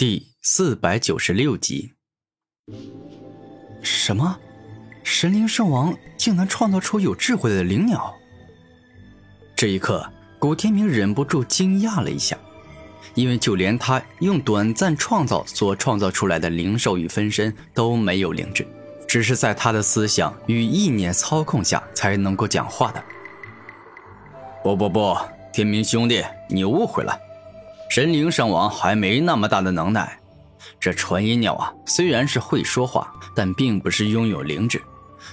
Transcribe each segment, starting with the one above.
第四百九十六集。什么？神灵圣王竟能创造出有智慧的灵鸟？这一刻，古天明忍不住惊讶了一下，因为就连他用短暂创造所创造出来的灵兽与分身都没有灵智，只是在他的思想与意念操控下才能够讲话的。不不不，天明兄弟，你误会了。神灵圣王还没那么大的能耐，这传音鸟啊，虽然是会说话，但并不是拥有灵智。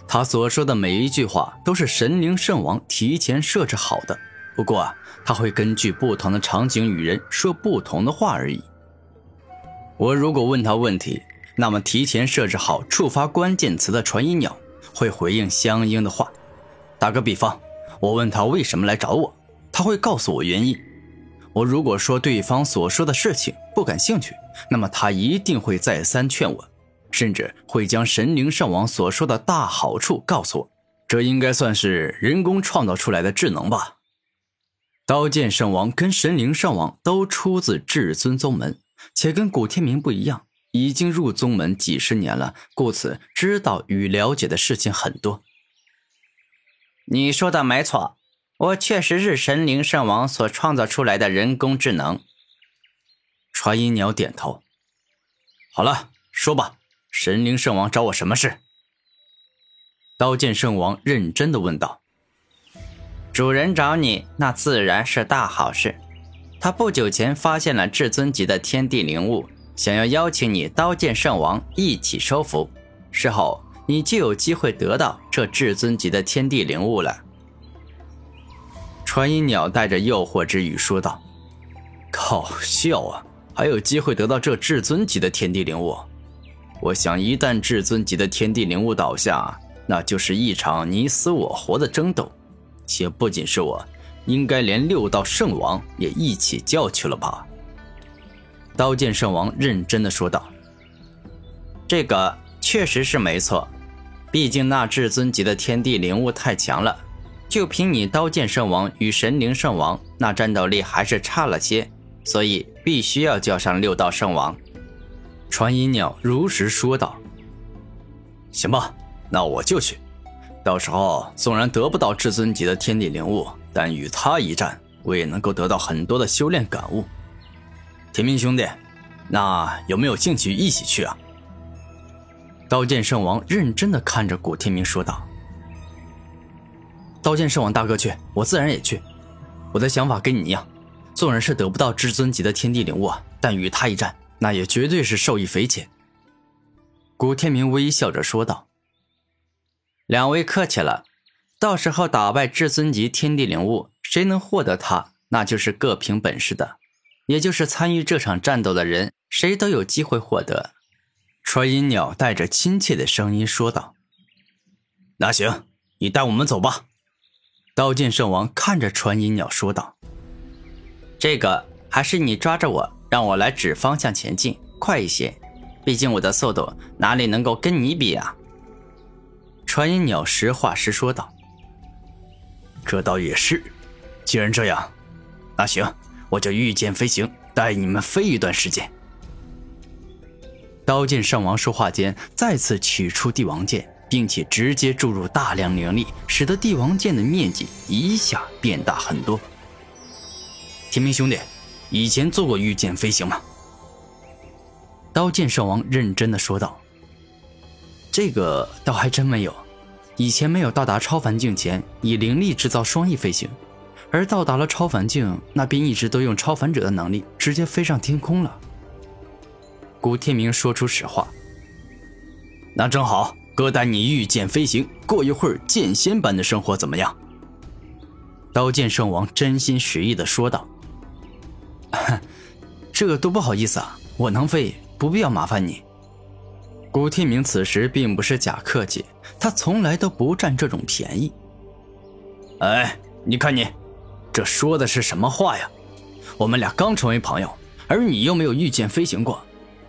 他所说的每一句话都是神灵圣王提前设置好的，不过啊，他会根据不同的场景与人说不同的话而已。我如果问他问题，那么提前设置好触发关键词的传音鸟会回应相应的话。打个比方，我问他为什么来找我，他会告诉我原因。我如果说对方所说的事情不感兴趣，那么他一定会再三劝我，甚至会将神灵圣王所说的大好处告诉我。这应该算是人工创造出来的智能吧？刀剑圣王跟神灵圣王都出自至尊宗门，且跟古天明不一样，已经入宗门几十年了，故此知道与了解的事情很多。你说的没错。我确实是神灵圣王所创造出来的人工智能。传音鸟点头。好了，说吧，神灵圣王找我什么事？刀剑圣王认真的问道。主人找你，那自然是大好事。他不久前发现了至尊级的天地灵物，想要邀请你刀剑圣王一起收服，事后你就有机会得到这至尊级的天地灵物了。传音鸟带着诱惑之语说道：“搞笑啊！还有机会得到这至尊级的天地灵物？我想，一旦至尊级的天地灵物倒下，那就是一场你死我活的争斗。且不仅是我，应该连六道圣王也一起叫去了吧？”刀剑圣王认真的说道：“这个确实是没错，毕竟那至尊级的天地灵物太强了。”就凭你刀剑圣王与神灵圣王，那战斗力还是差了些，所以必须要叫上六道圣王。传音鸟如实说道：“行吧，那我就去。到时候纵然得不到至尊级的天地灵物，但与他一战，我也能够得到很多的修炼感悟。天明兄弟，那有没有兴趣一起去啊？”刀剑圣王认真的看着古天明说道。刀剑圣王大哥去，我自然也去。我的想法跟你一样，纵然是得不到至尊级的天地灵物，但与他一战，那也绝对是受益匪浅。古天明微笑着说道：“两位客气了，到时候打败至尊级天地灵物，谁能获得它，那就是各凭本事的，也就是参与这场战斗的人，谁都有机会获得。”传音鸟带着亲切的声音说道：“那行，你带我们走吧。”刀剑圣王看着传音鸟说道：“这个还是你抓着我，让我来指方向前进，快一些。毕竟我的速度哪里能够跟你比啊？”传音鸟实话实说道：“这倒也是。既然这样，那行，我就御剑飞行，带你们飞一段时间。”刀剑圣王说话间，再次取出帝王剑。并且直接注入大量灵力，使得帝王剑的面积一下变大很多。天明兄弟，以前做过御剑飞行吗？刀剑圣王认真的说道：“这个倒还真没有，以前没有到达超凡境前，以灵力制造双翼飞行，而到达了超凡境，那便一直都用超凡者的能力直接飞上天空了。”古天明说出实话：“那正好。”哥带你御剑飞行，过一会儿剑仙般的生活怎么样？刀剑圣王真心实意的说道：“ 这个多不好意思啊，我能飞，不必要麻烦你。”古天明此时并不是假客气，他从来都不占这种便宜。哎，你看你，这说的是什么话呀？我们俩刚成为朋友，而你又没有御剑飞行过。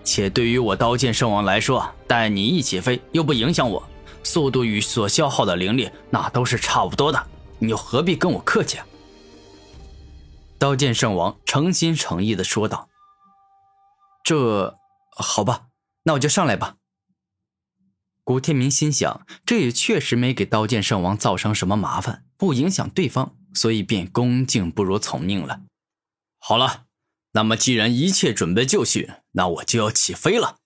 且对于我刀剑圣王来说，带你一起飞又不影响我，速度与所消耗的灵力那都是差不多的，你又何必跟我客气？刀剑圣王诚心诚意的说道。这好吧，那我就上来吧。古天明心想，这也确实没给刀剑圣王造成什么麻烦，不影响对方，所以便恭敬不如从命了。好了，那么既然一切准备就绪，那我就要起飞了。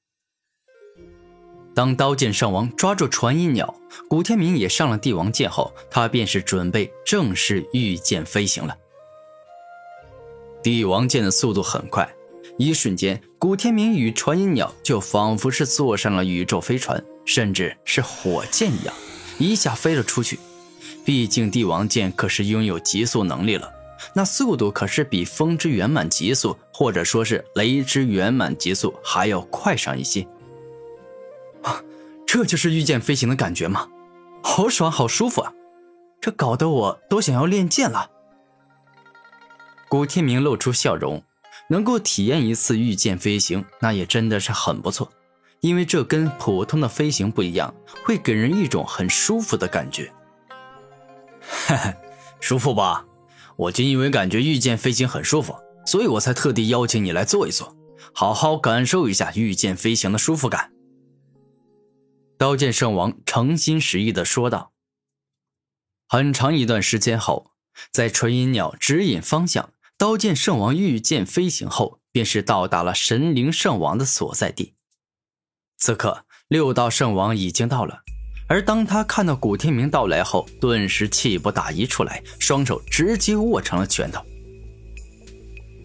当刀剑圣王抓住传音鸟，古天明也上了帝王剑后，他便是准备正式御剑飞行了。帝王剑的速度很快。一瞬间，古天明与传音鸟就仿佛是坐上了宇宙飞船，甚至是火箭一样，一下飞了出去。毕竟帝王剑可是拥有极速能力了，那速度可是比风之圆满极速，或者说是雷之圆满极速还要快上一些。啊，这就是御剑飞行的感觉吗？好爽，好舒服啊！这搞得我都想要练剑了。古天明露出笑容。能够体验一次御剑飞行，那也真的是很不错，因为这跟普通的飞行不一样，会给人一种很舒服的感觉。嘿嘿，舒服吧？我就因为感觉御剑飞行很舒服，所以我才特地邀请你来坐一坐，好好感受一下御剑飞行的舒服感。刀剑圣王诚心实意的说道。很长一段时间后，在纯银鸟指引方向。刀剑圣王御剑飞行后，便是到达了神灵圣王的所在地。此刻，六道圣王已经到了，而当他看到古天明到来后，顿时气不打一处来，双手直接握成了拳头。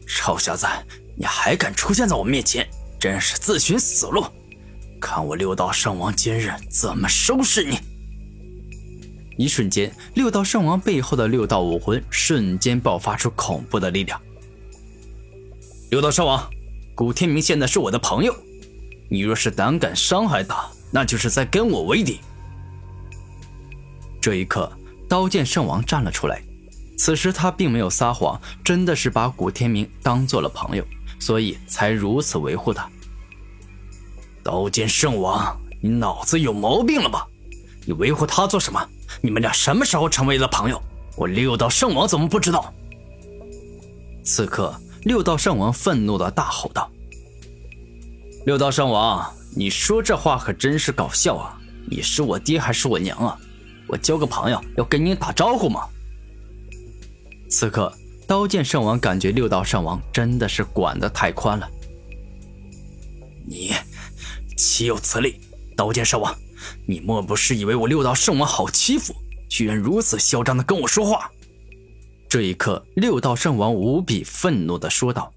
臭小子，你还敢出现在我面前，真是自寻死路！看我六道圣王今日怎么收拾你！一瞬间，六道圣王背后的六道武魂瞬间爆发出恐怖的力量。六道圣王，古天明现在是我的朋友，你若是胆敢伤害他，那就是在跟我为敌。这一刻，刀剑圣王站了出来。此时他并没有撒谎，真的是把古天明当做了朋友，所以才如此维护他。刀剑圣王，你脑子有毛病了吧？你维护他做什么？你们俩什么时候成为了朋友？我六道圣王怎么不知道？此刻，六道圣王愤怒的大吼道：“六道圣王，你说这话可真是搞笑啊！你是我爹还是我娘啊？我交个朋友要跟你打招呼吗？”此刻，刀剑圣王感觉六道圣王真的是管得太宽了。你岂有此理！刀剑圣王。你莫不是以为我六道圣王好欺负，居然如此嚣张的跟我说话？这一刻，六道圣王无比愤怒的说道。